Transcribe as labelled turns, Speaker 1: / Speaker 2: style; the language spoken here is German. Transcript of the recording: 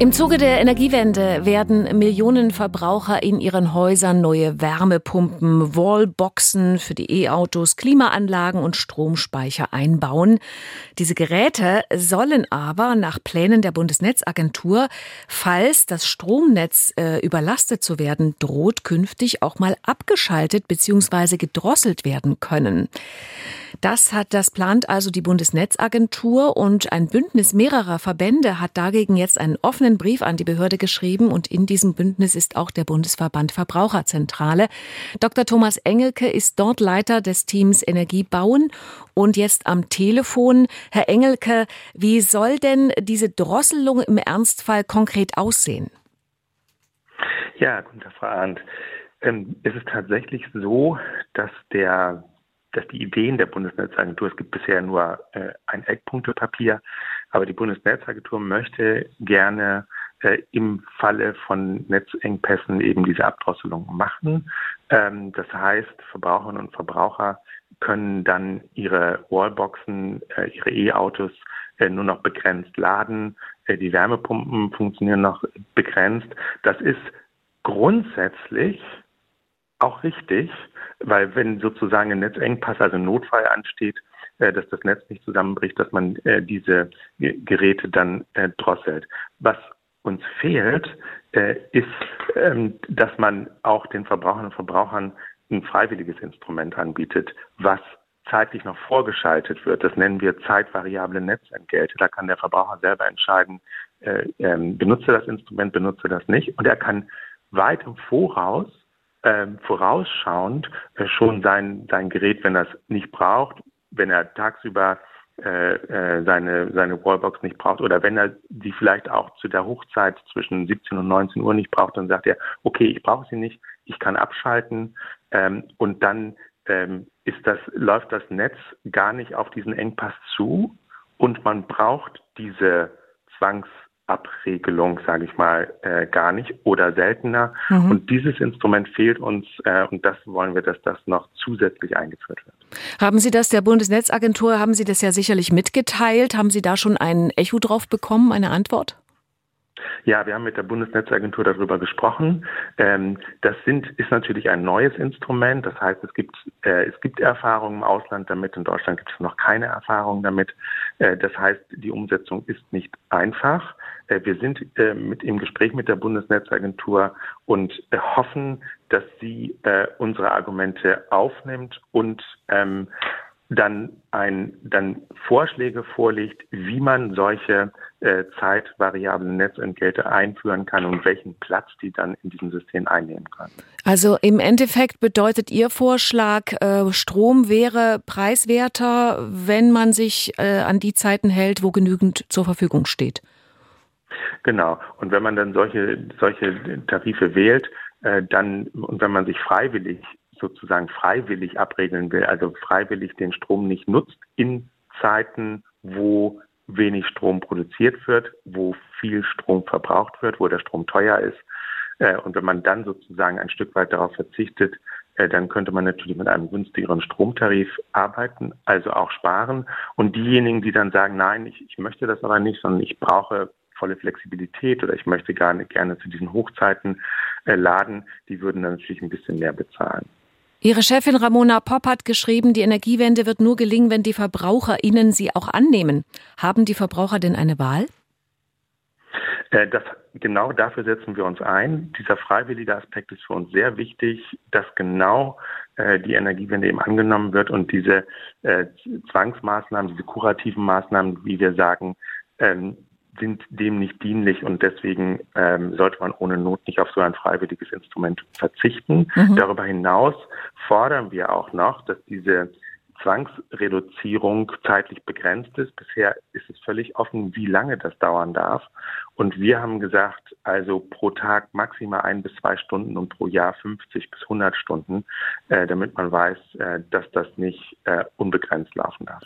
Speaker 1: Im Zuge der Energiewende werden Millionen Verbraucher in ihren Häusern neue Wärmepumpen, Wallboxen für die E-Autos, Klimaanlagen und Stromspeicher einbauen. Diese Geräte sollen aber nach Plänen der Bundesnetzagentur, falls das Stromnetz äh, überlastet zu werden droht, künftig auch mal abgeschaltet bzw. gedrosselt werden können. Das hat das plant also die Bundesnetzagentur und ein Bündnis mehrerer Verbände hat dagegen jetzt einen offenen Brief an die Behörde geschrieben und in diesem Bündnis ist auch der Bundesverband Verbraucherzentrale. Dr. Thomas Engelke ist dort Leiter des Teams Energie bauen und jetzt am Telefon. Herr Engelke, wie soll denn diese Drosselung im Ernstfall konkret aussehen?
Speaker 2: Ja, guten Tag, Frau Arndt. Es ist tatsächlich so, dass der dass die Ideen der Bundesnetzagentur, es gibt bisher nur äh, ein Eckpunktepapier, aber die Bundesnetzagentur möchte gerne äh, im Falle von Netzengpässen eben diese Abdrosselung machen. Ähm, das heißt, Verbraucherinnen und Verbraucher können dann ihre Wallboxen, äh, ihre E-Autos äh, nur noch begrenzt laden. Äh, die Wärmepumpen funktionieren noch begrenzt. Das ist grundsätzlich auch richtig, weil wenn sozusagen ein Netzengpass, also ein Notfall ansteht, dass das Netz nicht zusammenbricht, dass man äh, diese Geräte dann äh, drosselt. Was uns fehlt, äh, ist, ähm, dass man auch den Verbrauchern und Verbrauchern ein freiwilliges Instrument anbietet, was zeitlich noch vorgeschaltet wird. Das nennen wir zeitvariable Netzentgelte. Da kann der Verbraucher selber entscheiden, äh, ähm, benutze das Instrument, benutze das nicht. Und er kann weit im Voraus ähm, vorausschauend äh, schon sein, sein Gerät, wenn er es nicht braucht, wenn er tagsüber äh, äh, seine, seine Wallbox nicht braucht oder wenn er sie vielleicht auch zu der Hochzeit zwischen 17 und 19 Uhr nicht braucht, dann sagt er, okay, ich brauche sie nicht, ich kann abschalten ähm, und dann ähm, ist das, läuft das Netz gar nicht auf diesen Engpass zu und man braucht diese Zwangs Abregelung, sage ich mal, äh, gar nicht oder seltener. Mhm. Und dieses Instrument fehlt uns äh, und das wollen wir, dass das noch zusätzlich eingeführt wird.
Speaker 1: Haben Sie das der Bundesnetzagentur, haben Sie das ja sicherlich mitgeteilt? Haben Sie da schon ein Echo drauf bekommen, eine Antwort?
Speaker 2: Ja, wir haben mit der Bundesnetzagentur darüber gesprochen. Ähm, das sind, ist natürlich ein neues Instrument. Das heißt, es gibt, äh, es gibt Erfahrungen im Ausland damit. In Deutschland gibt es noch keine Erfahrungen damit. Äh, das heißt, die Umsetzung ist nicht einfach. Äh, wir sind mit im Gespräch mit der Bundesnetzagentur und hoffen, dass sie unsere Argumente aufnimmt und ähm, dann ein, dann Vorschläge vorlegt, wie man solche äh, zeitvariablen Netzentgelte einführen kann und welchen Platz die dann in diesem System einnehmen kann.
Speaker 1: Also im Endeffekt bedeutet Ihr Vorschlag, äh, Strom wäre preiswerter, wenn man sich äh, an die Zeiten hält, wo genügend zur Verfügung steht.
Speaker 2: Genau. Und wenn man dann solche, solche Tarife wählt, äh, dann, und wenn man sich freiwillig sozusagen freiwillig abregeln will, also freiwillig den Strom nicht nutzt in Zeiten, wo wenig Strom produziert wird, wo viel Strom verbraucht wird, wo der Strom teuer ist. Äh, und wenn man dann sozusagen ein Stück weit darauf verzichtet, äh, dann könnte man natürlich mit einem günstigeren Stromtarif arbeiten, also auch sparen. Und diejenigen, die dann sagen, nein, ich, ich möchte das aber nicht, sondern ich brauche volle Flexibilität oder ich möchte gar nicht gerne zu diesen Hochzeiten äh, laden, die würden dann natürlich ein bisschen mehr bezahlen.
Speaker 1: Ihre Chefin Ramona Popp hat geschrieben, die Energiewende wird nur gelingen, wenn die VerbraucherInnen sie auch annehmen. Haben die Verbraucher denn eine Wahl?
Speaker 2: Äh, das, genau dafür setzen wir uns ein. Dieser freiwillige Aspekt ist für uns sehr wichtig, dass genau äh, die Energiewende eben angenommen wird und diese äh, Zwangsmaßnahmen, diese kurativen Maßnahmen, wie wir sagen, ähm, sind dem nicht dienlich und deswegen ähm, sollte man ohne Not nicht auf so ein freiwilliges Instrument verzichten. Mhm. Darüber hinaus fordern wir auch noch, dass diese Zwangsreduzierung zeitlich begrenzt ist. Bisher ist es völlig offen, wie lange das dauern darf. Und wir haben gesagt, also pro Tag maximal ein bis zwei Stunden und pro Jahr 50 bis 100 Stunden, äh, damit man weiß, äh, dass das nicht äh, unbegrenzt laufen darf.